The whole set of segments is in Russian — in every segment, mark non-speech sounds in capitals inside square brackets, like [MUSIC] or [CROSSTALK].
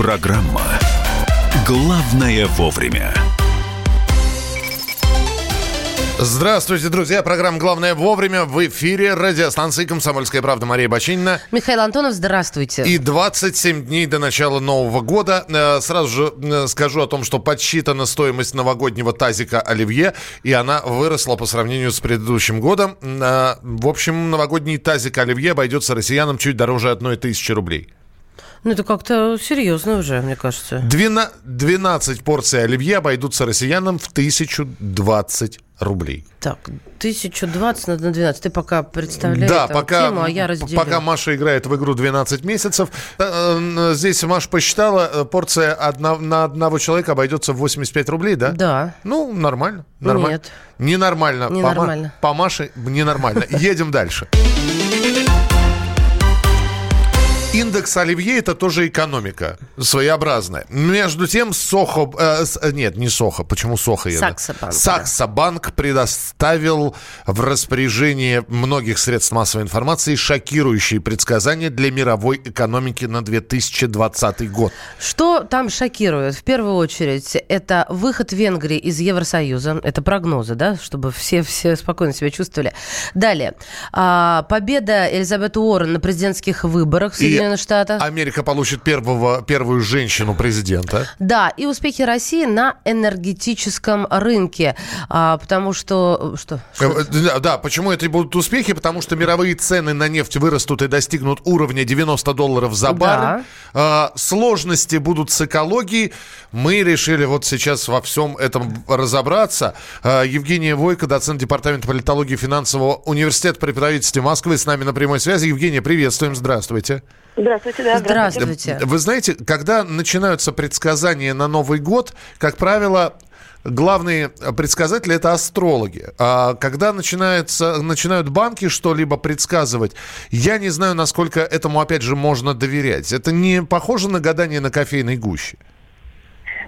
Программа «Главное вовремя». Здравствуйте, друзья. Программа «Главное вовремя» в эфире радиостанции «Комсомольская правда» Мария Бочинина. Михаил Антонов, здравствуйте. И 27 дней до начала Нового года. Э, сразу же э, скажу о том, что подсчитана стоимость новогоднего тазика «Оливье», и она выросла по сравнению с предыдущим годом. Э, в общем, новогодний тазик «Оливье» обойдется россиянам чуть дороже одной тысячи рублей. Ну, это как-то серьезно уже, мне кажется. 12 порций оливье обойдутся россиянам в 1020 рублей. Так, 1020 на 12. Ты пока представляешь да, пока, тему, а я разделю. Пока Маша играет в игру 12 месяцев. Э, здесь Маша посчитала, э, порция одна, на одного человека обойдется в 85 рублей, да? Да. Ну, нормально. нормально. Нет. Ненормально. Ненормально. По, по Маше ненормально. [LAUGHS] Едем дальше. Индекс Оливье это тоже экономика своеобразная. Между тем Сохо... Э, э нет, не Сохо. Почему Сохо? Саксобанк. Саксобанк да. предоставил в распоряжение многих средств массовой информации шокирующие предсказания для мировой экономики на 2020 год. Что там шокирует? В первую очередь, это выход Венгрии из Евросоюза. Это прогнозы, да, чтобы все, все спокойно себя чувствовали. Далее. А, победа Элизабет Уоррен на президентских выборах в Соединенных Штатах. Америка получит первого, первую женщину-президента. Да, и успехи России на энергетическом рынке. А, потому что... Что? что? Э, да, почему это будут успехи? Потому что мировые цены на нефть вырастут и достигнут уровня 90 долларов за баррель. Да. А, сложности будут с экологией. Мы решили вот сейчас во всем этом разобраться. А, Евгения Войко, доцент Департамента политологии финансового университета при правительстве Москвы, с нами на прямой связи. Евгения, приветствуем, здравствуйте. Здравствуйте, да. Здравствуйте. Вы знаете, когда начинаются предсказания на Новый год, как правило, главные предсказатели это астрологи. А когда начинается, начинают банки что-либо предсказывать, я не знаю, насколько этому, опять же, можно доверять. Это не похоже на гадание на кофейной гуще?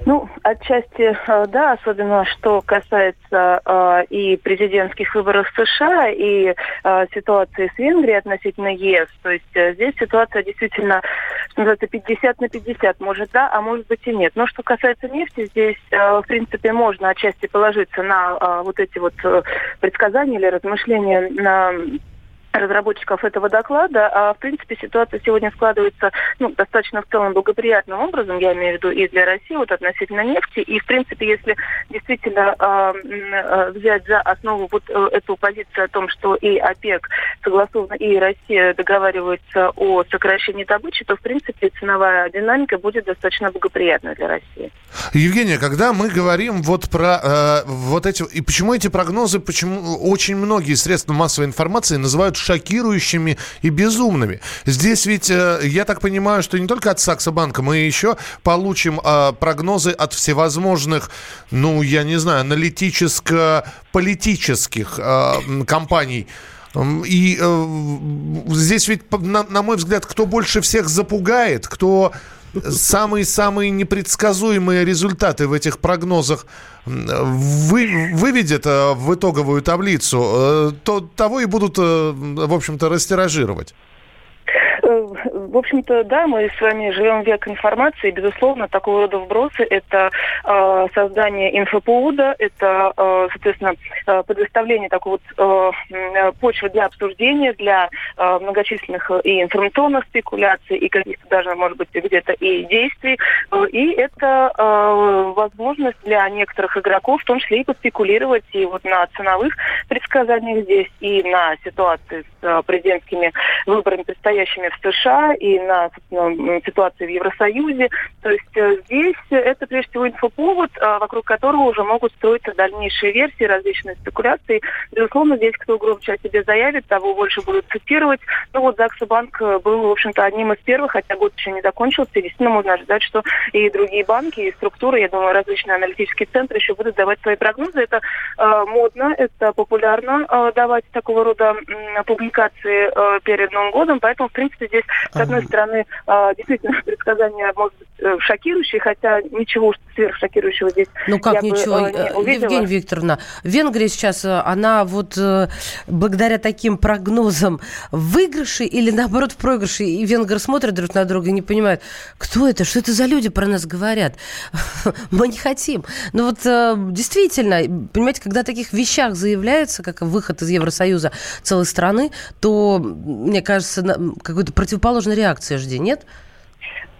Ну, отчасти, э, да, особенно что касается э, и президентских выборов в США, и э, ситуации с Венгрией относительно ЕС. То есть э, здесь ситуация действительно, что называется, 50 на 50. Может да, а может быть и нет. Но что касается нефти, здесь, э, в принципе, можно отчасти положиться на э, вот эти вот э, предсказания или размышления на разработчиков этого доклада, а в принципе ситуация сегодня складывается ну, достаточно в целом благоприятным образом, я имею в виду и для России вот относительно нефти, и в принципе если действительно э, взять за основу вот э, эту позицию о том, что и ОПЕК согласованно и Россия договариваются о сокращении добычи, то в принципе ценовая динамика будет достаточно благоприятной для России. Евгения, когда мы говорим вот про э, вот эти и почему эти прогнозы, почему очень многие средства массовой информации называют шокирующими и безумными. Здесь ведь, э, я так понимаю, что не только от Саксобанка, мы еще получим э, прогнозы от всевозможных, ну, я не знаю, аналитическо-политических э, компаний. И э, здесь ведь, на, на мой взгляд, кто больше всех запугает, кто самые-самые непредсказуемые результаты в этих прогнозах вы, выведет э, в итоговую таблицу, э, то того и будут, э, в общем-то, растиражировать. В общем-то, да, мы с вами живем век информации. Безусловно, такого рода вбросы – это э, создание инфоповода, это, э, соответственно, э, предоставление такой вот э, почвы для обсуждения, для э, многочисленных и информационных спекуляций, и каких-то даже, может быть, где-то и действий. И это э, возможность для некоторых игроков, в том числе и поспекулировать и вот на ценовых предсказаниях здесь, и на ситуации с э, президентскими выборами, предстоящими в США, и на ситуации в Евросоюзе. То есть э, здесь это прежде всего инфоповод, э, вокруг которого уже могут строиться дальнейшие версии, различные спекуляции. Безусловно, здесь кто громче о себе заявит, того больше будут цитировать. Ну вот Закса Банк был, в общем-то, одним из первых, хотя год еще не закончился. И действительно можно ожидать, что и другие банки, и структуры, я думаю, различные аналитические центры еще будут давать свои прогнозы. Это э, модно, это популярно э, давать такого рода э, публикации э, перед Новым годом. Поэтому, в принципе, здесь, с одной одной стороны, а, действительно, [LAUGHS] предсказания может быть э, шокирующие, хотя ничего сверхшокирующего здесь Ну как ничего? Евгения Викторовна, Венгрия сейчас, она вот благодаря таким прогнозам в выигрыше или наоборот в проигрыше, и венгры смотрят друг на друга и не понимают, кто это, что это за люди про нас говорят. [LAUGHS] Мы не хотим. Ну вот действительно, понимаете, когда о таких вещах заявляется, как выход из Евросоюза целой страны, то, мне кажется, какой-то противоположной реакции жди, нет?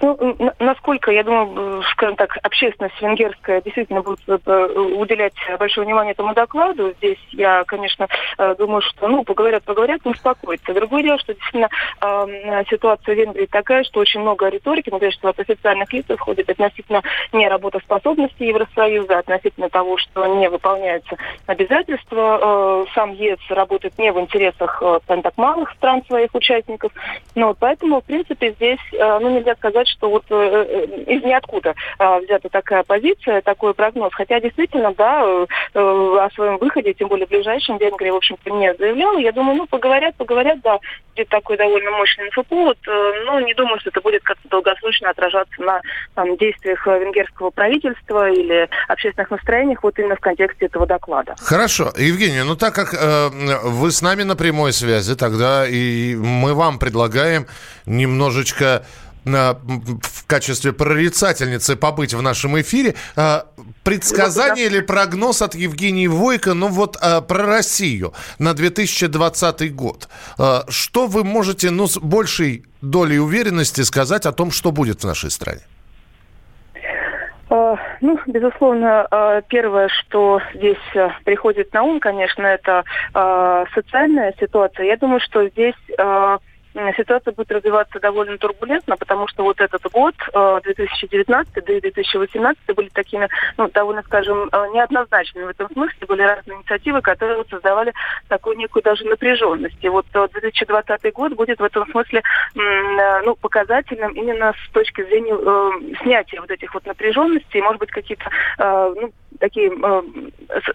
Ну, насколько, я думаю, скажем так, общественность венгерская действительно будет э, уделять большое внимание этому докладу. Здесь я, конечно, э, думаю, что, ну, поговорят, поговорят, но успокоятся. Другое дело, что действительно э, ситуация в Венгрии такая, что очень много риторики, например, что от официальных лиц исходит относительно неработоспособности Евросоюза, относительно того, что не выполняются обязательства. Сам ЕС работает не в интересах, так, малых стран своих участников. Но поэтому, в принципе, здесь, ну, нельзя сказать, что вот э, э, из ниоткуда э, взята такая позиция, такой прогноз. Хотя действительно, да, э, о своем выходе, тем более ближайшем, Венгрия, в общем-то, не заявляла. Я думаю, ну, поговорят, поговорят, да, будет такой довольно мощный инфоповод, но не думаю, что это будет как-то долгосрочно отражаться на там, действиях венгерского правительства или общественных настроениях вот именно в контексте этого доклада. Хорошо. Евгения, ну так как э, вы с нами на прямой связи, тогда и мы вам предлагаем немножечко в качестве прорицательницы побыть в нашем эфире. А, предсказание или прогноз от Евгении Войко, ну вот а, про Россию на 2020 год. А, что вы можете, ну, с большей долей уверенности сказать о том, что будет в нашей стране? Ну, безусловно, первое, что здесь приходит на ум, конечно, это социальная ситуация. Я думаю, что здесь ситуация будет развиваться довольно турбулентно, потому что вот этот год, 2019 да и 2018, были такими, ну, довольно, скажем, э, неоднозначными в этом смысле. Были разные инициативы, которые создавали такую некую даже напряженность. И вот 2020 э, год будет в этом смысле, э, ну, показательным именно с точки зрения э, снятия вот этих вот напряженностей, может быть, какие-то, э, ну, такие э,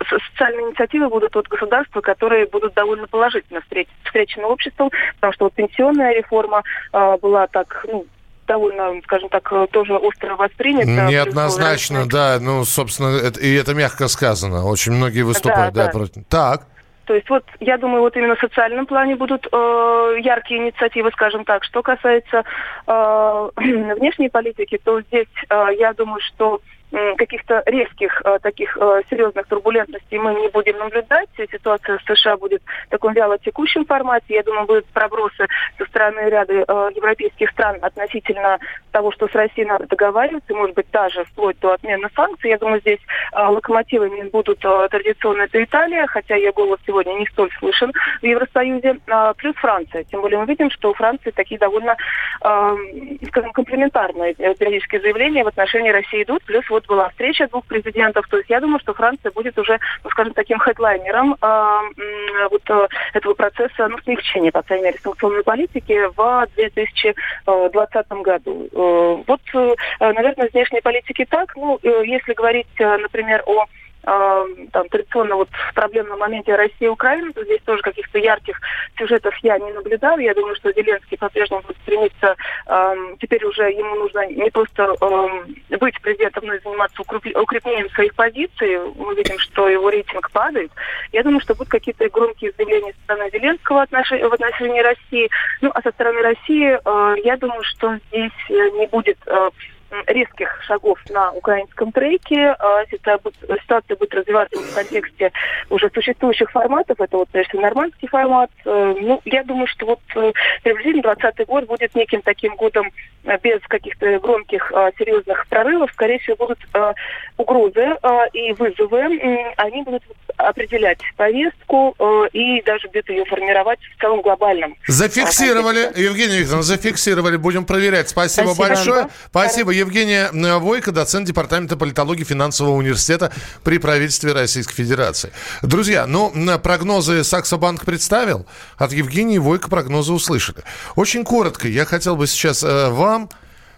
социальные инициативы будут от государства, которые будут довольно положительно встречены обществом, потому что вот пенсионная реформа э, была так, ну, довольно, скажем так, тоже остро воспринято. Неоднозначно, да, ну, собственно, это, и это мягко сказано. Очень многие выступают, да, да. да против. Так. То есть вот я думаю, вот именно в социальном плане будут э, яркие инициативы, скажем так. Что касается э, [CLEARS THROAT] внешней политики, то здесь э, я думаю, что каких-то резких э, таких э, серьезных турбулентностей мы не будем наблюдать. Ситуация в США будет в таком вяло текущем формате. Я думаю, будут пробросы со стороны ряда э, европейских стран относительно того, что с Россией надо договариваться, может быть, даже вплоть до отмены санкций. Я думаю, здесь локомотивами будут традиционно это Италия, хотя ее голос сегодня не столь слышен в Евросоюзе, плюс Франция. Тем более мы видим, что у Франции такие довольно, скажем, комплементарные периодические заявления в отношении России идут, плюс была встреча двух президентов. То есть я думаю, что Франция будет уже, ну, скажем, таким хедлайнером э, вот э, этого процесса, ну, смягчения, по крайней мере, санкционной политики в 2020 году. Э, вот, э, наверное, внешней политики так. Ну, э, если говорить, э, например, о там, традиционно вот в проблемном моменте России и Украины, то здесь тоже каких-то ярких сюжетов я не наблюдаю. Я думаю, что Зеленский по-прежнему будет стремиться, э, теперь уже ему нужно не просто э, быть президентом, но и заниматься укреплением своих позиций. Мы видим, что его рейтинг падает. Я думаю, что будут какие-то громкие заявления со стороны Зеленского в отношении России. Ну, а со стороны России, э, я думаю, что здесь не будет э, резких шагов на украинском треке. А, ситуация будет развиваться в контексте уже существующих форматов. Это вот, конечно, нормандский формат. Э, ну, я думаю, что вот э, приблизительно 2020 год будет неким таким годом э, без каких-то громких серьезных прорывов. Скорее всего, будут угрозы и вызовы. Они будут определять повестку и даже где-то ее формировать в целом глобальном. Зафиксировали, Евгений Викторовна, зафиксировали. Будем проверять. Спасибо, Спасибо. большое. Спасибо. Евгения э, Войко, доцент Департамента политологии финансового университета при правительстве Российской Федерации. Друзья, ну, прогнозы Саксобанк представил, от Евгении Войко прогнозы услышали. Очень коротко, я хотел бы сейчас э, вам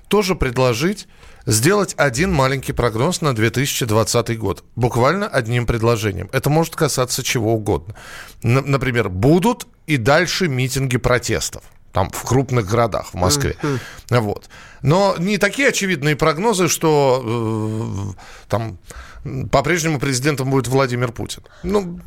тоже предложить сделать один маленький прогноз на 2020 год. Буквально одним предложением. Это может касаться чего угодно. Например, будут и дальше митинги протестов. Там в крупных городах в Москве. Mm-hmm. Вот. Но не такие очевидные прогнозы, что э, там по-прежнему президентом будет Владимир Путин. Ну,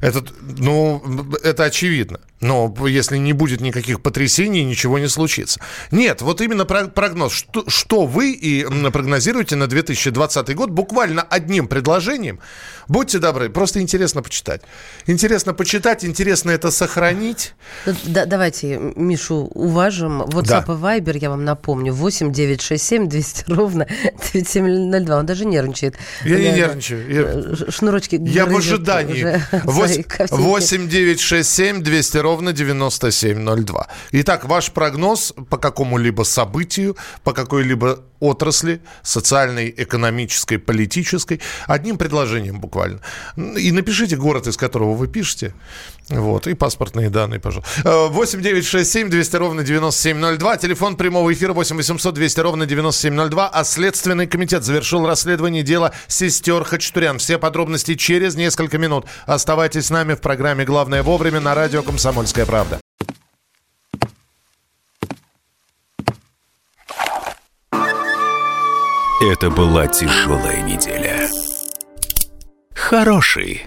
это, ну, это очевидно. Но если не будет никаких потрясений, ничего не случится. Нет, вот именно прогноз. Что, что вы и прогнозируете на 2020 год буквально одним предложением. Будьте добры, просто интересно почитать. Интересно почитать, интересно это сохранить. Да, давайте Мишу уважим. WhatsApp да. и Viber, я вам напомню, 8 9 6 7 200 ровно 9702. Он даже нервничает. Я не нервничаю. Я... Э, шнурочки Я в ожидании. 8 9 6 7 200 ровно 9702. Итак, ваш прогноз по какому-либо событию, по какой-либо отрасли, социальной, экономической, политической, одним предложением буквально. И напишите город, из которого вы пишете. Вот, и паспортные данные, пожалуйста. 8 9 6 7 200 ровно 9702. Телефон прямого эфира 8 800 200 ровно 9702. А Следственный комитет завершил расследование дела сестер Хачатурян. Все подробности через несколько минут. Оставайтесь с нами в программе «Главное вовремя» на радио «Комсомольская правда». Это была тяжелая неделя. Хороший.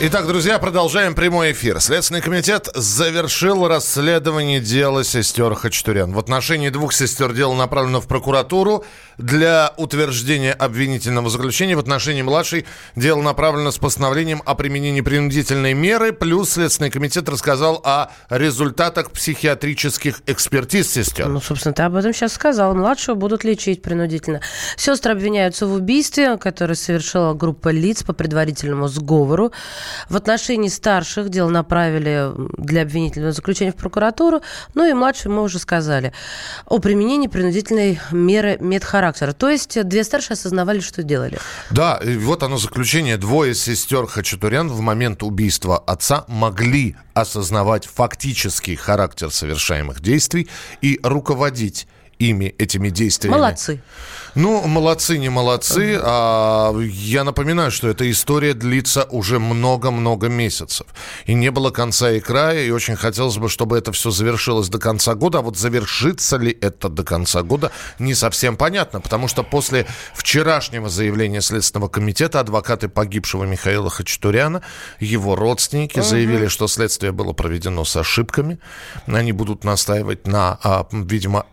Итак, друзья, продолжаем прямой эфир. Следственный комитет завершил расследование дела сестер Хачатурян. В отношении двух сестер дело направлено в прокуратуру для утверждения обвинительного заключения. В отношении младшей дело направлено с постановлением о применении принудительной меры. Плюс Следственный комитет рассказал о результатах психиатрических экспертиз сестер. Ну, собственно, ты об этом сейчас сказал. Младшего будут лечить принудительно. Сестры обвиняются в убийстве, которое совершила группа лиц по предварительному сговору. В отношении старших дело направили для обвинительного заключения в прокуратуру. Ну и младшие мы уже сказали о применении принудительной меры медхарактера. То есть две старшие осознавали, что делали. Да, и вот оно заключение. Двое сестер Хачатурян в момент убийства отца могли осознавать фактический характер совершаемых действий и руководить ими, этими действиями. Молодцы. Ну, молодцы, не молодцы. А, я напоминаю, что эта история длится уже много-много месяцев. И не было конца и края, и очень хотелось бы, чтобы это все завершилось до конца года. А вот завершится ли это до конца года, не совсем понятно. Потому что после вчерашнего заявления Следственного комитета адвокаты погибшего Михаила Хачатуряна, его родственники угу. заявили, что следствие было проведено с ошибками. Они будут настаивать на, а, видимо,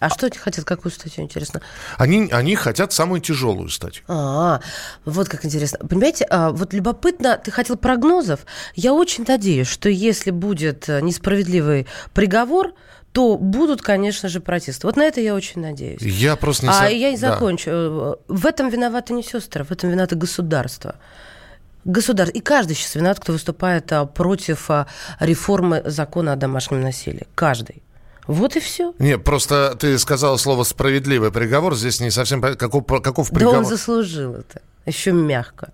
а что они хотят? Какую статью, интересно? Они, они хотят самую тяжелую статью. А, вот как интересно. Понимаете, а, вот любопытно, ты хотел прогнозов. Я очень надеюсь, что если будет э, несправедливый приговор, то будут, конечно же, протесты. Вот на это я очень надеюсь. Я просто не... А я не закончу. Да. В этом виноваты не сестры, в этом виноваты государство государство. И каждый сейчас виноват, кто выступает а, против а, реформы закона о домашнем насилии. Каждый. Вот и все. Не, просто ты сказала слово «справедливый приговор». Здесь не совсем... Каков, каков приговор? Да он заслужил это. Еще мягко.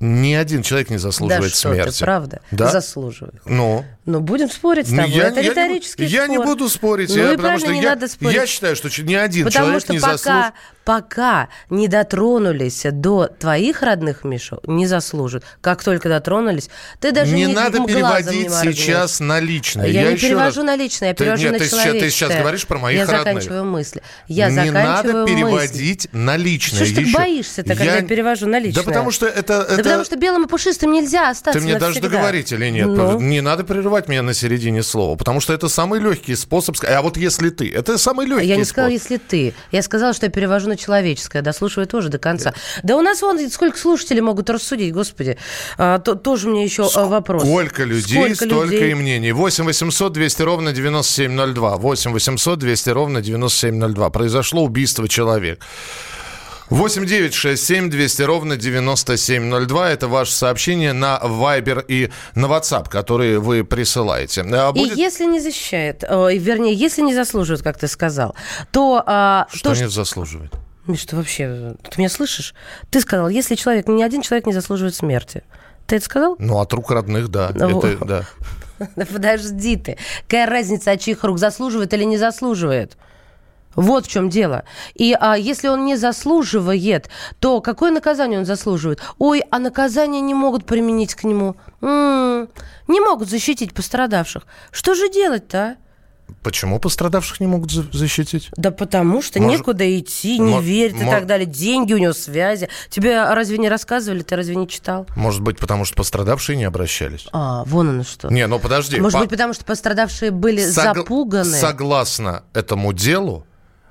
Ни один человек не заслуживает да смерти. Что ты, правда? Да? Заслуживает. Ну? Ну, будем спорить с тобой. Я, Это я риторический не, спор. Я не буду спорить. Ну, я, и потому что не я, надо спорить. я считаю, что ни один потому человек что не пока, заслуживает. пока не дотронулись до твоих родных, Миша, не заслужат. Как только дотронулись, ты даже не не надо переводить не сейчас на личное. Я, я не перевожу раз... на личное, я перевожу ты, нет, на ты человеческое. Сейчас, ты сейчас говоришь про моих я родных. Я заканчиваю мысли. Я не заканчиваю надо переводить мысли. на личное. Что ж ты боишься-то, когда я перевожу на личное? Да потому что это... Да потому что белым и пушистым нельзя остаться Ты мне даже договорить или нет? Ну? Не надо прерывать оборвать меня на середине слова, потому что это самый легкий способ. А вот если ты, это самый легкий Я не способ. сказала, если ты. Я сказала, что я перевожу на человеческое. Дослушивай тоже до конца. Да у нас вон сколько слушателей могут рассудить, господи. А, то, тоже мне еще Ск- вопрос. Сколько людей, сколько столько людей? и мнений. 8 800 200 ровно 9702. 8 800 200 ровно 9702. Произошло убийство человека. 8 9 6 7 200 ровно 9702. Это ваше сообщение на Viber и на WhatsApp, которые вы присылаете. А будет... И если не защищает, э, вернее, если не заслуживает, как ты сказал, то... Э, что то, не заслуживает? Миш, ты вообще... Ты меня слышишь? Ты сказал, если человек... Ни один человек не заслуживает смерти. Ты это сказал? Ну, от рук родных, да. Ну, это, [LAUGHS] да. Подожди ты. Какая разница, от чьих рук заслуживает или не заслуживает? Вот в чем дело. И а, если он не заслуживает, то какое наказание он заслуживает? Ой, а наказание не могут применить к нему. М-м, не могут защитить пострадавших. Что же делать-то, а? Почему пострадавших не могут защитить? Да потому что может, некуда идти, не может, верит и так далее. Деньги у него, связи. Тебе разве не рассказывали, ты разве не читал? Может быть, потому что пострадавшие не обращались. А, вон оно что. Не, ну подожди. Может по... быть, потому что пострадавшие были Сог... запуганы. Согласно этому делу,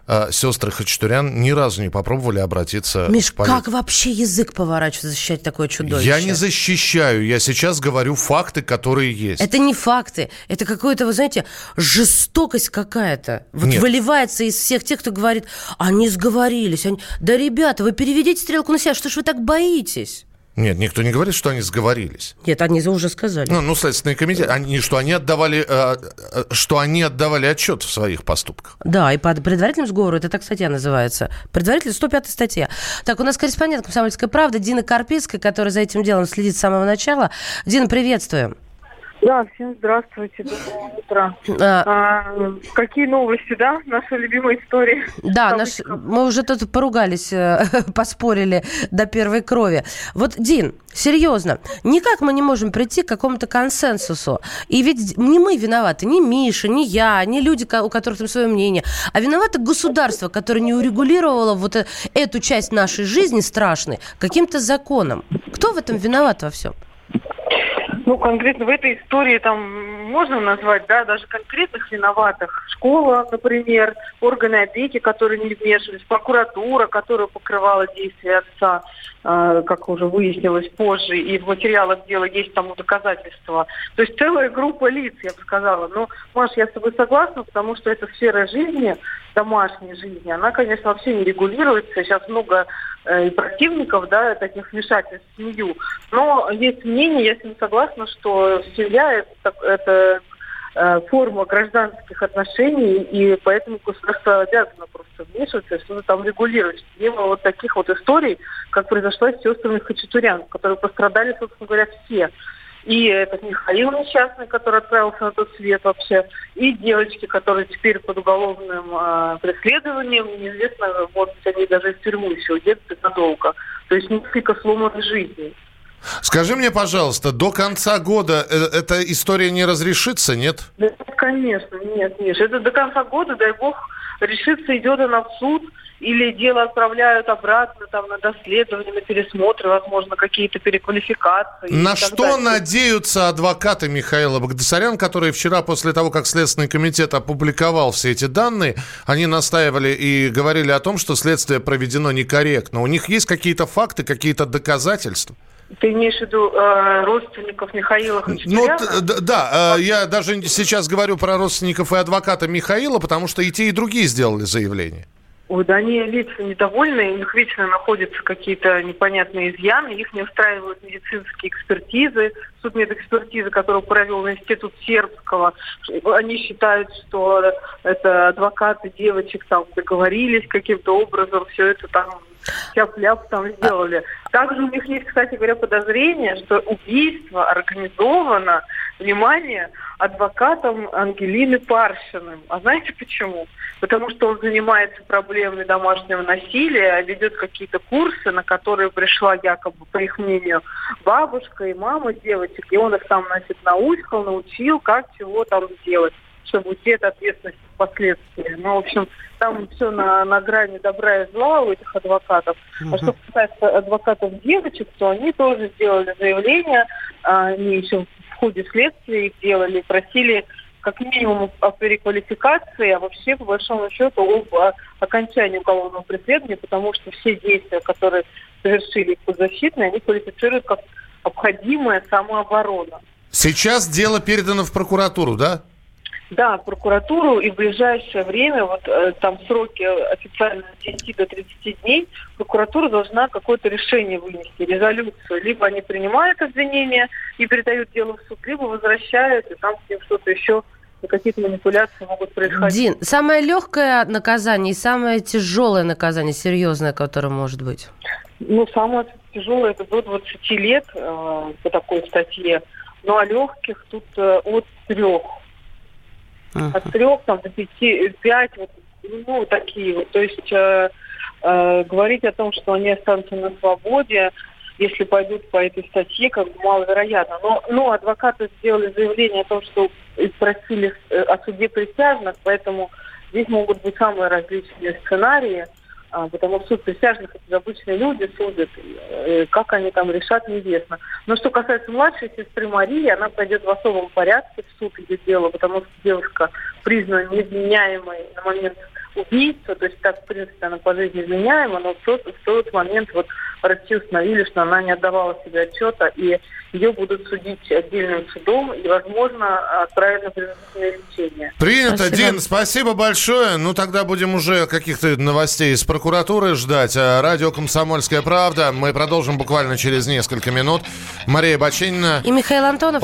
э, сестры Хачатурян ни разу не попробовали обратиться Миш, в полицию. как вообще язык поворачивать, защищать такое чудовище? Я не защищаю, я сейчас говорю факты, которые есть. Это не факты, это какое-то, вы знаете, жестокость какая-то. Вот Нет. выливается из всех тех, кто говорит, они сговорились. Они... Да, ребята, вы переведите стрелку на себя, что ж вы так боитесь? Нет, никто не говорит, что они сговорились. Нет, они уже сказали. Ну, ну Следственный комитет, они, что они отдавали, э, э, что они отдавали отчет в своих поступках. Да, и по предварительному сговору, это так статья называется. Предваритель 105 статья. Так, у нас корреспондент «Комсомольской правды» Дина Карпицкая, которая за этим делом следит с самого начала. Дина, приветствуем. Да, всем здравствуйте, доброе утро. А, а, какие новости, да? Наша любимая история. Да, наш, мы уже тут поругались, э, [LAUGHS] поспорили до первой крови. Вот, Дин, серьезно, никак мы не можем прийти к какому-то консенсусу. И ведь не мы виноваты, не Миша, не я, не люди, у которых там свое мнение, а виновато государство, которое не урегулировало вот э, эту часть нашей жизни страшной каким-то законом. Кто в этом виноват во всем? Ну, конкретно в этой истории там можно назвать, да, даже конкретных виноватых. Школа, например, органы опеки, которые не вмешивались, прокуратура, которая покрывала действия отца, как уже выяснилось позже, и в материалах дела есть тому доказательства. То есть целая группа лиц, я бы сказала. Но, Маш, я с тобой согласна, потому что эта сфера жизни, домашней жизни, она, конечно, вообще не регулируется. Сейчас много Э, и противников, да, таких вмешательств в семью. Но есть мнение, я с ним согласна, что семья это, это форма гражданских отношений, и поэтому государство обязано просто вмешиваться, что-то там регулировать. Мимо вот таких вот историй, как произошло с сестрами Хачатурян, которые пострадали, собственно говоря, все и этот Михаил несчастный, который отправился на тот свет вообще, и девочки, которые теперь под уголовным э, преследованием, неизвестно, быть, они даже из тюрьмы еще уедут надолго. То есть несколько сломанных жизней. Скажи мне, пожалуйста, до конца года э, эта история не разрешится, нет? Да, конечно, нет, Миша. Это до конца года, дай бог, решится, идет она в суд, или дело отправляют обратно там на доследование, на пересмотры, возможно, какие-то переквалификации. На что далее. надеются адвокаты Михаила Багдасарян, которые вчера после того, как Следственный комитет опубликовал все эти данные, они настаивали и говорили о том, что следствие проведено некорректно. У них есть какие-то факты, какие-то доказательства? Ты имеешь в виду э, родственников Михаила Хачатуряна? Ну, да, э, я даже сейчас говорю про родственников и адвоката Михаила, потому что и те, и другие сделали заявление. Ой, да они лица недовольны, у них вечно находятся какие-то непонятные изъяны, их не устраивают медицинские экспертизы, судмедэкспертизы, которую провел Институт Сербского. Они считают, что это адвокаты девочек там договорились каким-то образом, все это там тяп-ляп там сделали. Также у них есть, кстати говоря, подозрение, что убийство организовано, внимание, адвокатом Ангелины Паршиным. А знаете почему? Потому что он занимается проблемой домашнего насилия, ведет какие-то курсы, на которые пришла якобы, по их мнению, бабушка и мама девочек, и он их там, значит, научил, научил, как чего там сделать чтобы уйти от ответственности впоследствии. Ну, в общем, там все на, на грани добра и зла у этих адвокатов. Uh-huh. А что касается адвокатов девочек, то они тоже сделали заявление, а, они еще ходе следствия их делали, просили как минимум о переквалификации, а вообще, по большому счету, об окончании уголовного преследования, потому что все действия, которые совершили подзащитные, они квалифицируют как обходимая самооборона. Сейчас дело передано в прокуратуру, да? Да, в прокуратуру и в ближайшее время, вот э, там сроки официально от 10 до 30 дней, прокуратура должна какое-то решение вынести, резолюцию. Либо они принимают обвинения и передают дело в суд, либо возвращают, и там с ним что-то еще какие-то манипуляции могут происходить. Дин, самое легкое наказание и самое тяжелое наказание, серьезное, которое может быть? Ну, самое тяжелое это до 20 лет э, по такой статье. Ну, а легких тут э, от трех. От трех там, до пяти, пять, вот, ну, такие вот. То есть э, э, говорить о том, что они останутся на свободе, если пойдут по этой статье, как бы маловероятно. Но, но адвокаты сделали заявление о том, что просили э, о суде присяжных, поэтому здесь могут быть самые различные сценарии. А, потому что суд присяжных это обычные люди судят, э, как они там решат, неизвестно. Но что касается младшей сестры Марии, она пойдет в особом порядке в суд ее дело, потому что девушка признана невменяемой на момент убийства, то есть так, в принципе, она по жизни изменяема, но в тот, в тот момент вот врачи установили, что она не отдавала себе отчета, и ее будут судить отдельным судом и, возможно, отправить на принудительное лечение. Принято, спасибо. Дин, спасибо большое. Ну, тогда будем уже каких-то новостей из прокуратуры ждать. А, радио «Комсомольская правда». Мы продолжим буквально через несколько минут. Мария Баченина. И Михаил Антонов.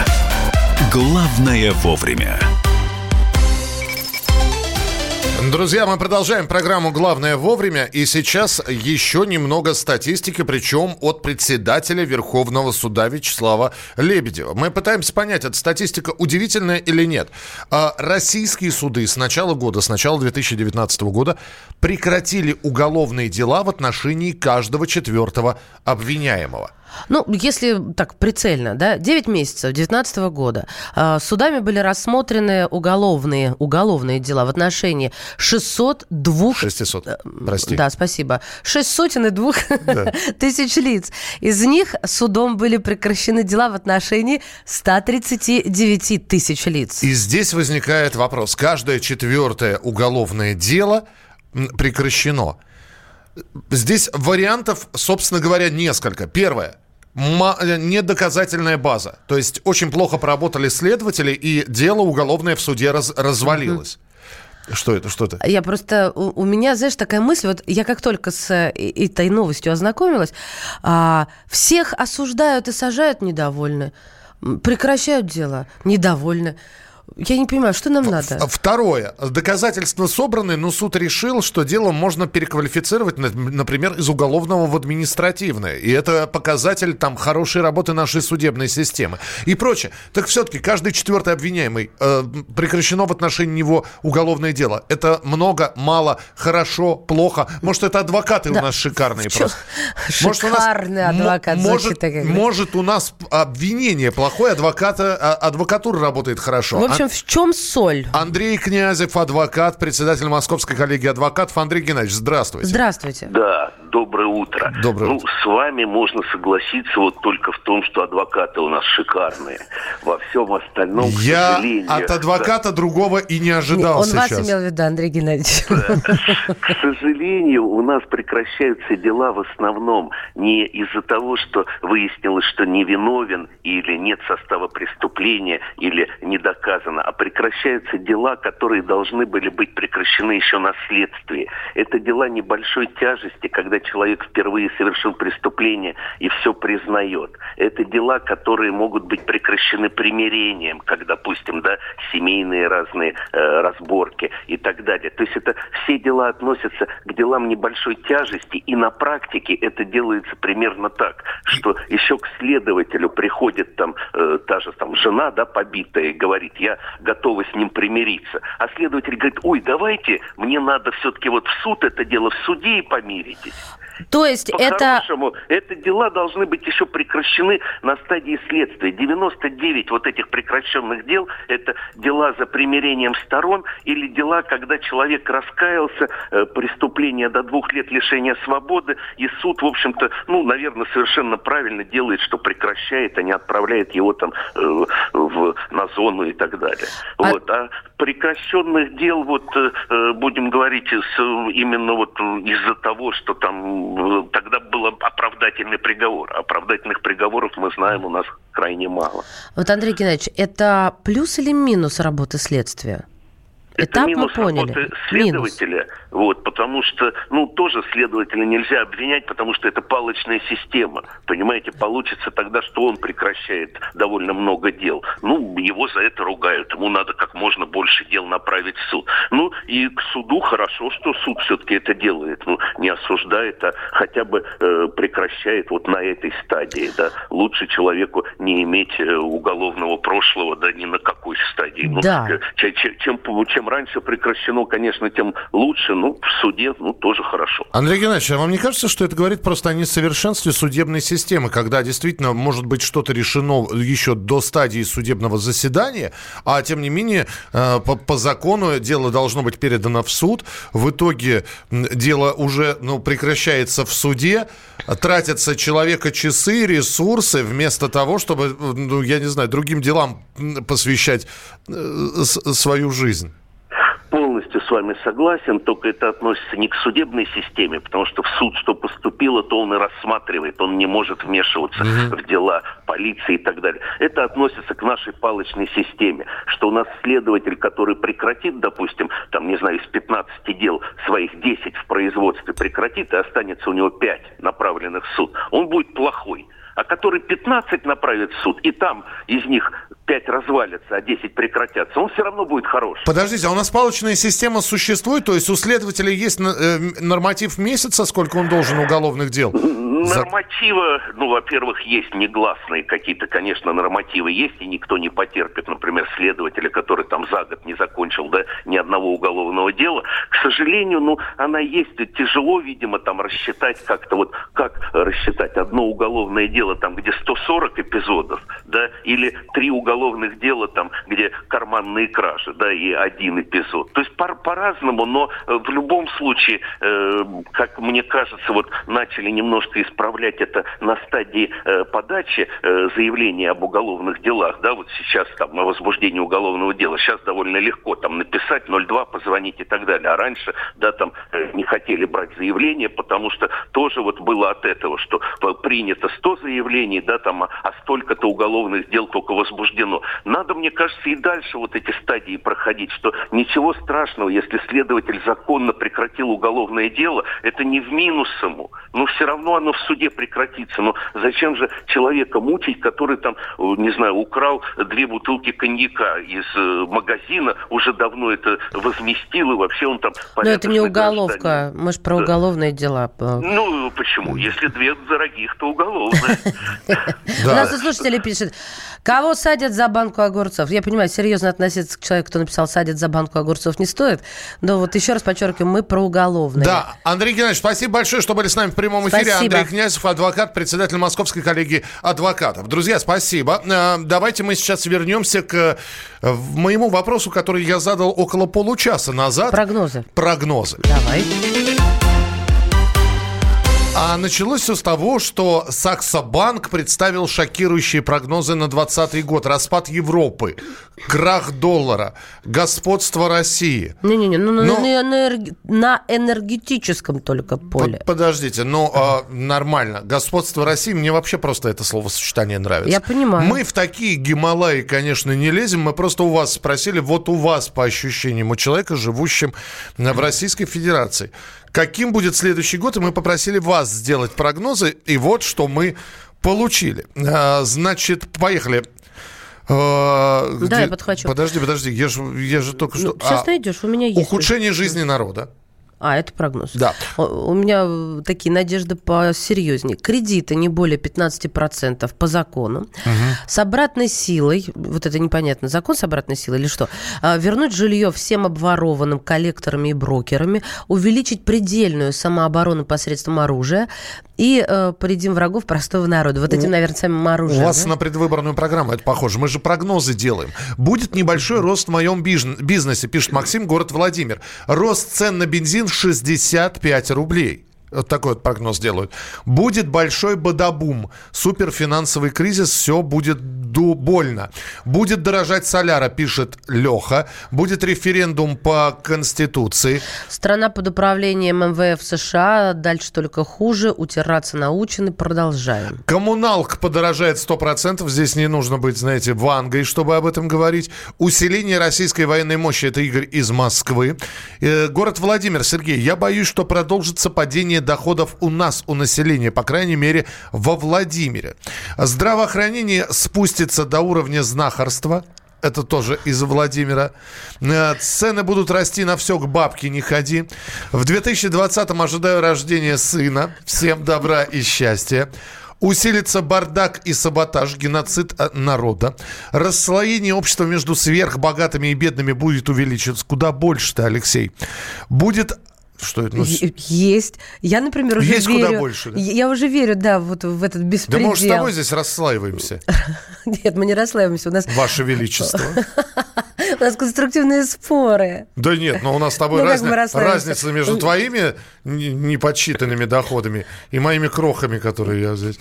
«Главное вовремя». Друзья, мы продолжаем программу «Главное вовремя». И сейчас еще немного статистики, причем от председателя Верховного суда Вячеслава Лебедева. Мы пытаемся понять, эта статистика удивительная или нет. А, российские суды с начала года, с начала 2019 года прекратили уголовные дела в отношении каждого четвертого обвиняемого. Ну, если так прицельно, да, 9 месяцев 2019 года э, судами были рассмотрены уголовные, уголовные дела в отношении 602... 600, прости. Да, спасибо. 602 да. [LAUGHS] тысяч лиц. Из них судом были прекращены дела в отношении 139 тысяч лиц. И здесь возникает вопрос. Каждое четвертое уголовное дело прекращено. Здесь вариантов, собственно говоря, несколько. Первое недоказательная база. То есть очень плохо поработали следователи, и дело уголовное в суде раз, развалилось. Что это, что это? Я просто, у, у меня, знаешь, такая мысль, вот я как только с э, этой новостью ознакомилась, а, всех осуждают и сажают недовольны, прекращают дело недовольны. Я не понимаю, что нам надо? Второе. Доказательства собраны, но суд решил, что дело можно переквалифицировать, например, из уголовного в административное. И это показатель там хорошей работы нашей судебной системы. И прочее. Так все-таки каждый четвертый обвиняемый э, прекращено в отношении него уголовное дело. Это много, мало, хорошо, плохо. Может, это адвокаты да. у нас шикарные Чё? просто. Может, Шикарный у нас, адвокат. Может, может, у нас обвинение плохое, адвоката, а, адвокатура работает хорошо. В общем, в чем соль? Андрей Князев, адвокат, председатель Московской коллегии адвокатов. Андрей Геннадьевич, здравствуйте. Здравствуйте. Да, доброе утро. Доброе ну, с вами можно согласиться вот только в том, что адвокаты у нас шикарные. Во всем остальном, Я к сожалению... от адвоката да. другого и не ожидал Он сейчас. вас имел в виду, Андрей Геннадьевич. К сожалению, у нас прекращаются дела в основном не из-за того, что выяснилось, что невиновен или нет состава преступления или не доказано, а прекращаются дела, которые должны были быть прекращены еще на следствии. Это дела небольшой тяжести, когда человек впервые совершил преступление и все признает. Это дела, которые могут быть прекращены примирением, как, допустим, да, семейные разные э, разборки и так далее. То есть это все дела относятся к делам небольшой тяжести, и на практике это делается примерно так, что еще к следователю приходит там э, та же там жена, да, побитая, и говорит, я готова с ним примириться. А следователь говорит, ой, давайте, мне надо все-таки вот в суд это дело, в суде и помиритесь. То есть это... это дела должны быть еще прекращены на стадии следствия. 99 вот этих прекращенных дел – это дела за примирением сторон или дела, когда человек раскаялся, э, преступление до двух лет лишения свободы, и суд, в общем-то, ну, наверное, совершенно правильно делает, что прекращает, а не отправляет его там э, в, на зону и так далее. А... Вот. А прекращенных дел, вот, э, будем говорить, с, именно вот из-за того, что там тогда был оправдательный приговор. Оправдательных приговоров, мы знаем, у нас крайне мало. Вот, Андрей Геннадьевич, это плюс или минус работы следствия? Это Этап минус мы поняли. работы следователя, минус. вот, потому что, ну, тоже следователя нельзя обвинять, потому что это палочная система. Понимаете, получится тогда, что он прекращает довольно много дел. Ну, его за это ругают, ему надо как можно больше дел направить в суд. Ну, и к суду хорошо, что суд все-таки это делает, ну, не осуждает, а хотя бы э, прекращает вот на этой стадии, да. Лучше человеку не иметь э, уголовного прошлого, да, ни на какой стадии. Ну, да. чем, чем, чем чем раньше прекращено, конечно, тем лучше. Ну, в суде, ну, тоже хорошо. Андрей Геннадьевич, а вам не кажется, что это говорит просто о несовершенстве судебной системы, когда действительно может быть что-то решено еще до стадии судебного заседания, а тем не менее э, по, по закону дело должно быть передано в суд, в итоге дело уже ну, прекращается в суде, тратятся человека часы, ресурсы, вместо того, чтобы, ну, я не знаю, другим делам посвящать э, свою жизнь с вами согласен, только это относится не к судебной системе, потому что в суд что поступило, то он и рассматривает, он не может вмешиваться mm-hmm. в дела полиции и так далее. Это относится к нашей палочной системе, что у нас следователь, который прекратит, допустим, там, не знаю, из 15 дел своих 10 в производстве прекратит, и останется у него 5 направленных в суд, он будет плохой а который 15 направит в суд, и там из них 5 развалится, а 10 прекратятся, он все равно будет хорош. Подождите, а у нас палочная система существует? То есть у следователя есть э, норматив месяца, сколько он должен уголовных дел? Нормативы, ну, во-первых, есть негласные какие-то, конечно, нормативы есть, и никто не потерпит, например, следователя, который там за год не закончил, да, ни одного уголовного дела. К сожалению, ну, она есть, тяжело, видимо, там рассчитать как-то, вот как рассчитать одно уголовное дело, там, где 140 эпизодов, да, или три уголовных дела, там, где карманные кражи, да, и один эпизод. То есть по- по-разному, но э, в любом случае, э, как мне кажется, вот начали немножко исправлять это на стадии э, подачи э, заявления об уголовных делах, да, вот сейчас там о возбуждении уголовного дела, сейчас довольно легко там написать 02, позвонить и так далее, а раньше, да, там э, не хотели брать заявление, потому что тоже вот было от этого, что принято 100 заявлений, да, там, а, а столько-то уголовных дел только возбуждено. Надо, мне кажется, и дальше вот эти стадии проходить, что ничего страшного, если следователь законно прекратил уголовное дело, это не в минус ему, но все равно оно в суде прекратится. Но зачем же человека мучить, который там, не знаю, украл две бутылки коньяка из э, магазина, уже давно это возместил, и вообще он там... Но это не уголовка, мы же про да. уголовные дела. Ну, почему? Если две дорогих, то уголовные. У нас и слушатели пишут, кого садят за банку огурцов? Я понимаю, серьезно относиться к человеку, кто написал «садят за банку огурцов» не стоит, но вот еще раз подчеркиваю, мы про уголовные. Да, Андрей Геннадьевич, спасибо большое, что были с нами в прямом эфире. Андрей Князев, адвокат, председатель Московской коллегии адвокатов. Друзья, спасибо. Э, давайте мы сейчас вернемся к э, моему вопросу, который я задал около получаса назад. Прогнозы. Прогнозы. Давай. А началось все с того, что Саксобанк представил шокирующие прогнозы на 2020 год. Распад Европы, крах доллара, господство России. Не-не-не, ну, но... на, энерг... на энергетическом только поле. Подождите, ну а, нормально. Господство России, мне вообще просто это словосочетание нравится. Я понимаю. Мы в такие Гималаи, конечно, не лезем. Мы просто у вас спросили, вот у вас по ощущениям, у человека, живущим в Российской Федерации, каким будет следующий год, и мы попросили вас сделать прогнозы, и вот что мы получили. А, значит, поехали. А, да, где... я подхвачу. Подожди, подожди, я же, я же только ну, что... Сейчас а, найдешь, у меня есть. Ухудшение жизни народа. А, это прогноз. Да. У меня такие надежды посерьезнее. Кредиты не более 15% по закону. Угу. С обратной силой, вот это непонятно, закон с обратной силой или что? А, вернуть жилье всем обворованным коллекторами и брокерами, увеличить предельную самооборону посредством оружия и э, поредим врагов простого народа. Вот этим, наверное, самым оружием. У вас да? на предвыборную программу это похоже. Мы же прогнозы делаем. Будет небольшой рост в моем бизнесе, пишет Максим, город Владимир. Рост цен на бензин 65 рублей. Вот такой вот прогноз делают. Будет большой бадабум. Суперфинансовый кризис, все будет больно. Будет дорожать соляра, пишет Леха. Будет референдум по Конституции. Страна под управлением МВФ США. Дальше только хуже. Утираться научены. Продолжаем. Коммуналка подорожает 100%. Здесь не нужно быть, знаете, вангой, чтобы об этом говорить. Усиление российской военной мощи. Это Игорь из Москвы. Э, город Владимир. Сергей, я боюсь, что продолжится падение доходов у нас, у населения, по крайней мере, во Владимире. Здравоохранение спустится до уровня знахарства. Это тоже из Владимира. Э, цены будут расти на все, к бабке не ходи. В 2020-м ожидаю рождения сына. Всем добра и счастья. Усилится бардак и саботаж, геноцид э, народа. Расслоение общества между сверхбогатыми и бедными будет увеличиваться. Куда больше-то, Алексей? Будет что это? Ну, есть. Я, например, уже есть верю. куда больше, да? Я уже верю, да, вот в этот беспредел. Да мы с тобой здесь расслаиваемся. [LAUGHS] Нет, мы не расслаиваемся. У нас... Ваше Величество. [LAUGHS] У нас конструктивные споры. Да нет, но у нас с тобой ну, разница между твоими неподсчитанными доходами и моими крохами, которые я здесь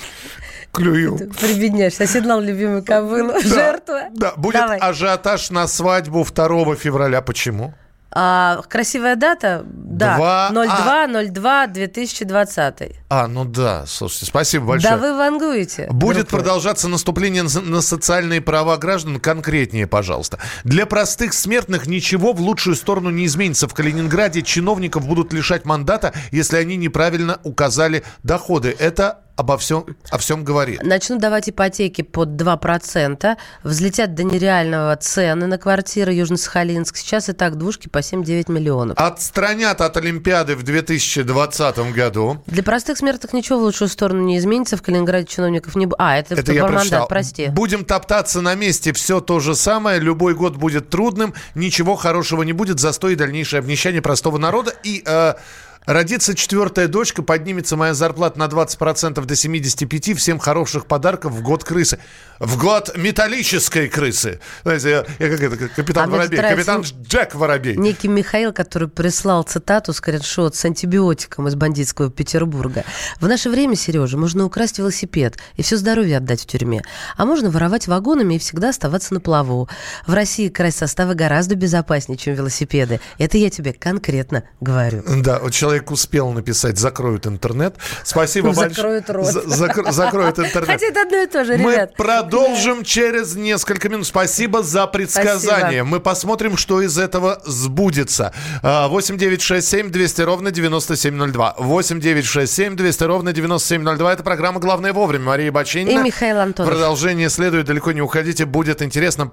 клюю. Прибедняешься, оседлал любимую кобылу. Жертва. Да, будет ажиотаж на свадьбу 2 февраля. Почему? А, красивая дата, да, 02-02-2020. А, ну да, слушайте, спасибо большое. Да вы вангуете. Будет группы. продолжаться наступление на социальные права граждан, конкретнее, пожалуйста. Для простых смертных ничего в лучшую сторону не изменится. В Калининграде чиновников будут лишать мандата, если они неправильно указали доходы. Это обо всем, о всем говорит. Начнут давать ипотеки под 2%, взлетят до нереального цены на квартиры Южно-Сахалинск. Сейчас и так двушки по 7-9 миллионов. Отстранят от Олимпиады в 2020 году. Для простых смертных ничего в лучшую сторону не изменится. В Калининграде чиновников не... А, это, это я мандат, прости. Будем топтаться на месте. Все то же самое. Любой год будет трудным. Ничего хорошего не будет. Застой и дальнейшее обнищание простого народа. И... Э, Родится четвертая дочка, поднимется моя зарплата на 20% до 75%. Всем хороших подарков в год крысы. В год металлической крысы. Знаете, я, я как это, капитан а Воробей, капитан Джек Воробей. Некий Михаил, который прислал цитату, скриншот с антибиотиком из бандитского Петербурга. В наше время, Сережа, можно украсть велосипед и все здоровье отдать в тюрьме. А можно воровать вагонами и всегда оставаться на плаву. В России красть составы гораздо безопаснее, чем велосипеды. Это я тебе конкретно говорю. Да, вот человек человек успел написать «закроют интернет». Спасибо большое. Закроют рот. Закро- закроют [LAUGHS] интернет. Хотя это одно и то же, Мы ребят. продолжим да. через несколько минут. Спасибо за предсказание. Спасибо. Мы посмотрим, что из этого сбудется. 8 9 6 7 200 ровно 9702. 8 9 6 7 200 ровно 9702. Это программа «Главное вовремя». Мария Бачинина. И Михаил Антонов. Продолжение следует. Далеко не уходите. Будет интересно.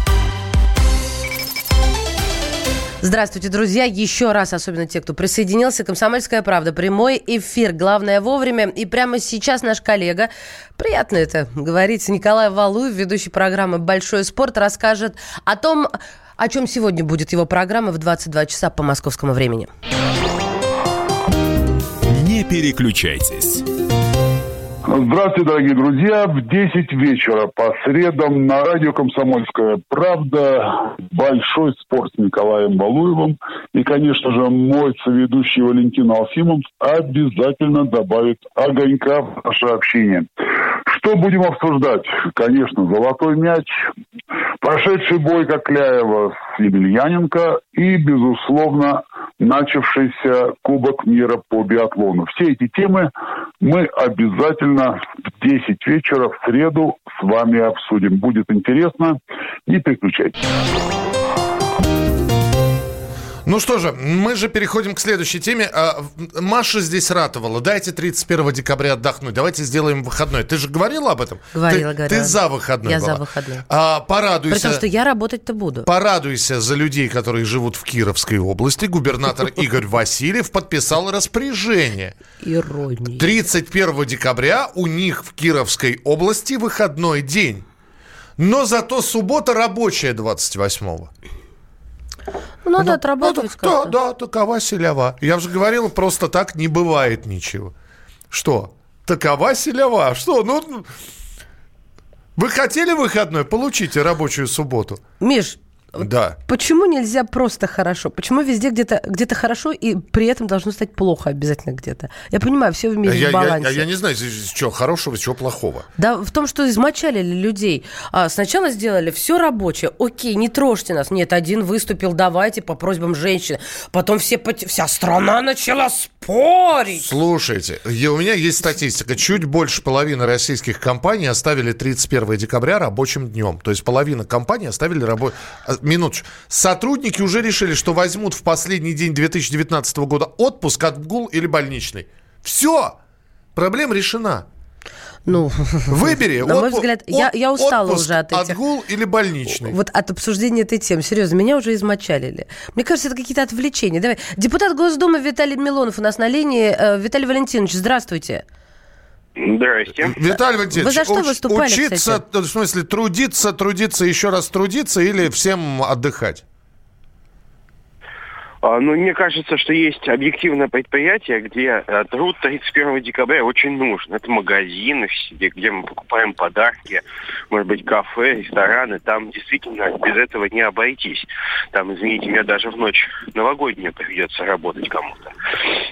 Здравствуйте, друзья. Еще раз, особенно те, кто присоединился. «Комсомольская правда». Прямой эфир. Главное вовремя. И прямо сейчас наш коллега, приятно это говорить, Николай Валуев, ведущий программы «Большой спорт», расскажет о том, о чем сегодня будет его программа в 22 часа по московскому времени. Не переключайтесь. Здравствуйте, дорогие друзья. В 10 вечера по средам на радио «Комсомольская правда» большой спорт с Николаем Балуевым. И, конечно же, мой соведущий Валентин Алфимов обязательно добавит огонька в наше общение. Что будем обсуждать? Конечно, золотой мяч, прошедший бой Кокляева с Емельяненко и, безусловно, начавшийся Кубок мира по биатлону. Все эти темы мы обязательно в 10 вечера в среду с вами обсудим. Будет интересно. Не переключайтесь. Ну что же, мы же переходим к следующей теме. А, Маша здесь ратовала. Дайте 31 декабря отдохнуть. Давайте сделаем выходной. Ты же говорила об этом? Говорила, ты, говорила. Ты за выходной Я была. за выходной. А, порадуйся. При том, что я работать-то буду. Порадуйся за людей, которые живут в Кировской области. Губернатор [LAUGHS] Игорь Васильев подписал распоряжение. Ирония. 31 декабря у них в Кировской области выходной день. Но зато суббота рабочая 28-го. Ну, надо отрабатывать Да, как-то. да, такова селява. Я же говорил, просто так не бывает ничего. Что? Такова селява. Что? Ну, вы хотели выходной? Получите рабочую субботу. Миш, Да. почему нельзя просто хорошо? Почему везде где-то где хорошо и при этом должно стать плохо обязательно где-то? Я понимаю, все в мире Я, в я, балансе. я не знаю, что хорошего, чего плохого. Да, в том, что измочалили людей. А, сначала сделали все рабочее. Окей, не трожьте нас. Нет, один выступил, давайте, по просьбам женщины. Потом все, пот- вся страна начала спорить. Слушайте, я- у меня есть статистика. Чуть больше половины российских компаний оставили 31 декабря рабочим днем. То есть половина компаний оставили рабочий... Минуточку. Сотрудники уже решили, что возьмут в последний день 2019 года отпуск, отгул или больничный. Все! Проблема решена. Ну, Выбери. на мой взгляд, я, от- я устала отпуск, уже от этих... Отгул или больничный. Вот от обсуждения этой темы. Серьезно, меня уже измочалили. Мне кажется, это какие-то отвлечения. Давай. Депутат Госдумы Виталий Милонов у нас на линии. Э, Виталий Валентинович, здравствуйте. Здрасте. Виталий Валентинович, Вы за что уч- выступали, учиться, кстати? в смысле, трудиться, трудиться, еще раз трудиться или всем отдыхать? А, Ну, мне кажется, что есть объективное предприятие, где э, труд 31 декабря очень нужен. Это магазины, где, мы покупаем подарки, может быть, кафе, рестораны. Там действительно без этого не обойтись. Там, извините меня, даже в ночь новогоднюю придется работать кому-то.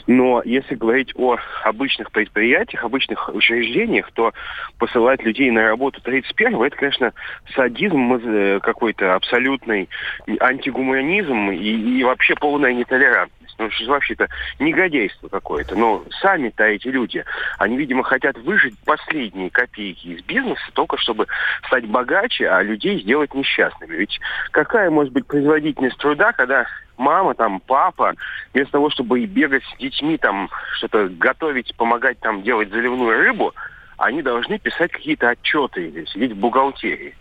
Но если говорить о обычных предприятиях, обычных учреждениях, то посылать людей на работу 31 это, конечно, садизм э, какой-то абсолютный, антигуманизм и, и вообще полная нетолерантность. Ну, что вообще-то негодяйство какое-то. Но сами-то эти люди, они, видимо, хотят выжить последние копейки из бизнеса, только чтобы стать богаче, а людей сделать несчастными. Ведь какая может быть производительность труда, когда мама, там, папа, вместо того, чтобы и бегать с детьми, там, что-то готовить, помогать там делать заливную рыбу, они должны писать какие-то отчеты или сидеть в бухгалтерии.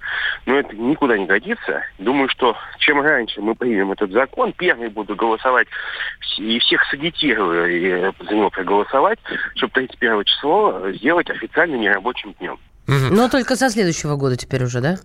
Но это никуда не годится. Думаю, что чем раньше мы примем этот закон, первый буду голосовать и всех сагитирую и за него проголосовать, чтобы 31 число сделать официально нерабочим днем. Но только со следующего года теперь уже, да?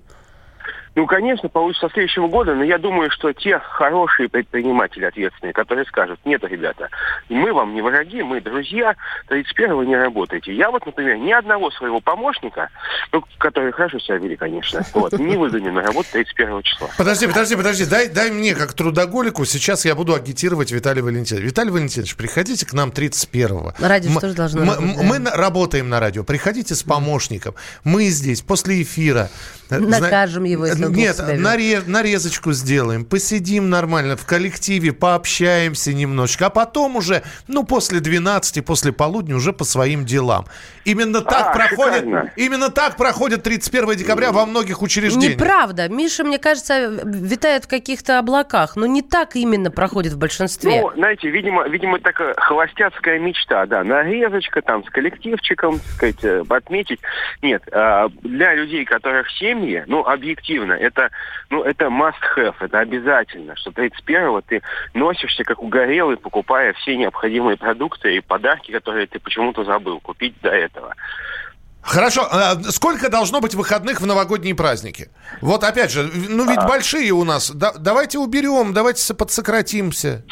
Ну, конечно, получится со следующего года, но я думаю, что те хорошие предприниматели ответственные, которые скажут, нет, ребята, мы вам не враги, мы друзья, 31-го не работаете. Я вот, например, ни одного своего помощника, ну, которые хорошо себя вели, конечно, [LAUGHS] вот, не выгоню на работу 31 числа. Подожди, подожди, подожди. Дай, дай мне, как трудоголику, сейчас я буду агитировать Виталия Валентиновича. Виталий Валентинович, приходите к нам 31-го. Радио Мы- тоже должно мы, работать, да. мы на- работаем на радио. Приходите с помощником. Мы здесь, после эфира. э, зна- Накажем его, если Нет, себя вел. наре- нарезочку сделаем, посидим нормально в коллективе, пообщаемся немножечко, а потом уже, ну, после 12, после полудня уже по своим делам. Именно так А, проходит, шикарно. именно так проходит 31 декабря во многих учреждениях. Неправда. Миша, мне кажется, витает в каких-то облаках. Но не так именно проходит в большинстве. Ну, знаете, видимо, видимо, такая холостяцкая мечта, да, нарезочка там с коллективчиком, так сказать, э, отметить. Нет, а, для людей, которых семьи, ну, объективно, это, ну, это must have, это обязательно, что 31-го ты носишься как угорелый, покупая все необходимые продукты и подарки, которые ты почему-то забыл купить до этого. Хорошо, а сколько должно быть выходных в новогодние праздники? Вот опять же, ну ведь А. большие у нас. Да- давайте уберем, давайте со- подсократимся.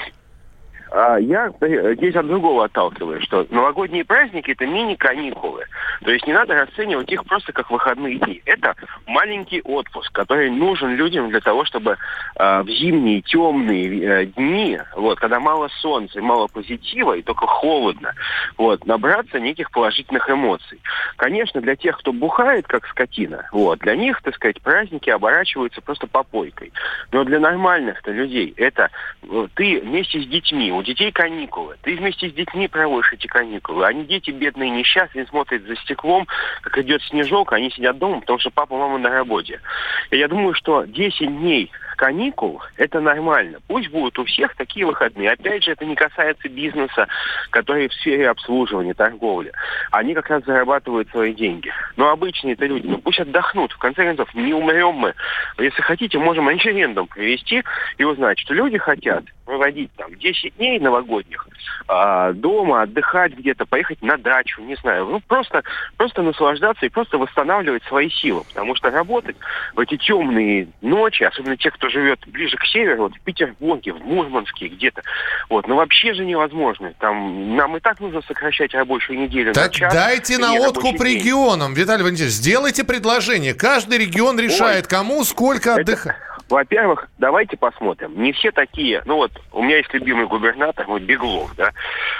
А, Я э, здесь от другого отталкиваюсь, что новогодние праздники это мини-каникулы. То есть не надо расценивать их просто как выходные дни. Это маленький отпуск, который нужен людям для того, чтобы э, в зимние темные э, дни, вот, когда мало солнца, и мало позитива и только холодно, вот, набраться неких положительных эмоций. Конечно, для тех, кто бухает как скотина, вот, для них, так сказать, праздники оборачиваются просто попойкой. Но для нормальных-то людей это э, ты вместе с детьми, у детей каникулы, ты вместе с детьми проводишь эти каникулы. Они дети бедные, несчастные, смотрят за стеклом, как идет снежок, они сидят дома, потому что папа, мама на работе. И я думаю, что 10 дней каникул – это нормально. Пусть будут у всех такие выходные. Опять же, это не касается бизнеса, который в сфере обслуживания, торговли. Они как раз зарабатывают свои деньги. Но обычные-то люди, ну пусть отдохнут. В конце концов, не умрем мы. Если хотите, можем референдум провести и узнать, что люди хотят проводить там 10 дней новогодних а, дома, отдыхать где-то, поехать на дачу, не знаю. Ну, просто, просто наслаждаться и просто восстанавливать свои силы. Потому что работать в эти темные ночи, особенно те, кто живет ближе к северу, вот в Петербурге, в Мурманске где-то, вот, ну вообще же невозможно. Там нам и так нужно сокращать рабочую неделю. Так на час, дайте на откуп регионам, Виталий Валентинович, сделайте предложение. Каждый регион решает, кому сколько отдыхать. Во-первых, давайте посмотрим. Не все такие. Ну вот, у меня есть любимый губернатор, вот Беглов, да.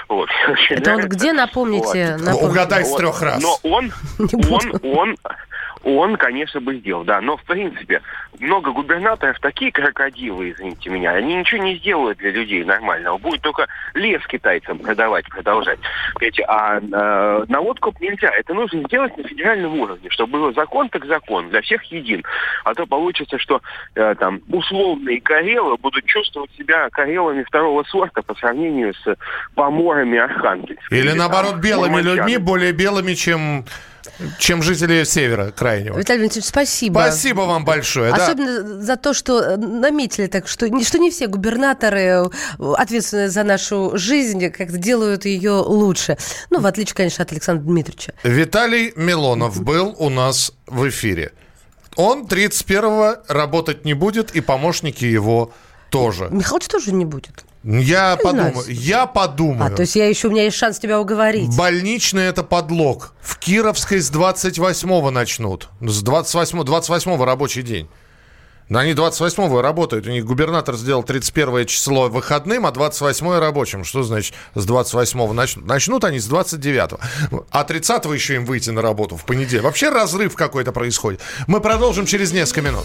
Вот. Это он где, напомните? Вот. напомните. Угадай с трех раз. Но он, [LAUGHS] он, он, он, конечно, бы сделал, да. Но, в принципе, много губернаторов такие крокодилы, извините меня, они ничего не сделают для людей нормального. Будет только лес китайцам продавать, продолжать. Понимаете, а э, на откуп нельзя. Это нужно сделать на федеральном уровне, чтобы был закон так закон, для всех един. А то получится, что э, там условные карелы будут чувствовать себя карелами второго сорта по сравнению с поморами Архангельска. Или там наоборот, белыми мурманчанами. людьми, более белыми, чем, чем жители севера крайнего. Виталий Валентинович, спасибо. Спасибо вам большое. да. Особенно за то, что э, наметили так, что что не все губернаторы, э, ответственные за нашу жизнь, как-то делают ее лучше. Ну, в отличие, конечно, от Александра Дмитриевича. Виталий Милонов был у нас в эфире. Он 31-го работать не будет, и помощники его тоже. Михалыч тоже не будет. Я Не знаю. подумаю. Я подумаю. А, то есть я еще, у меня есть шанс тебя уговорить. Больничный это подлог. В Кировской с 28-го начнут. С 28 28 рабочий день. Но они 28-го работают. У них губернатор сделал 31 число выходным, а 28 рабочим. Что значит с 28-го начнут? Начнут они с 29-го. А 30-го еще им выйти на работу в понедельник. Вообще разрыв какой-то происходит. Мы продолжим через несколько минут.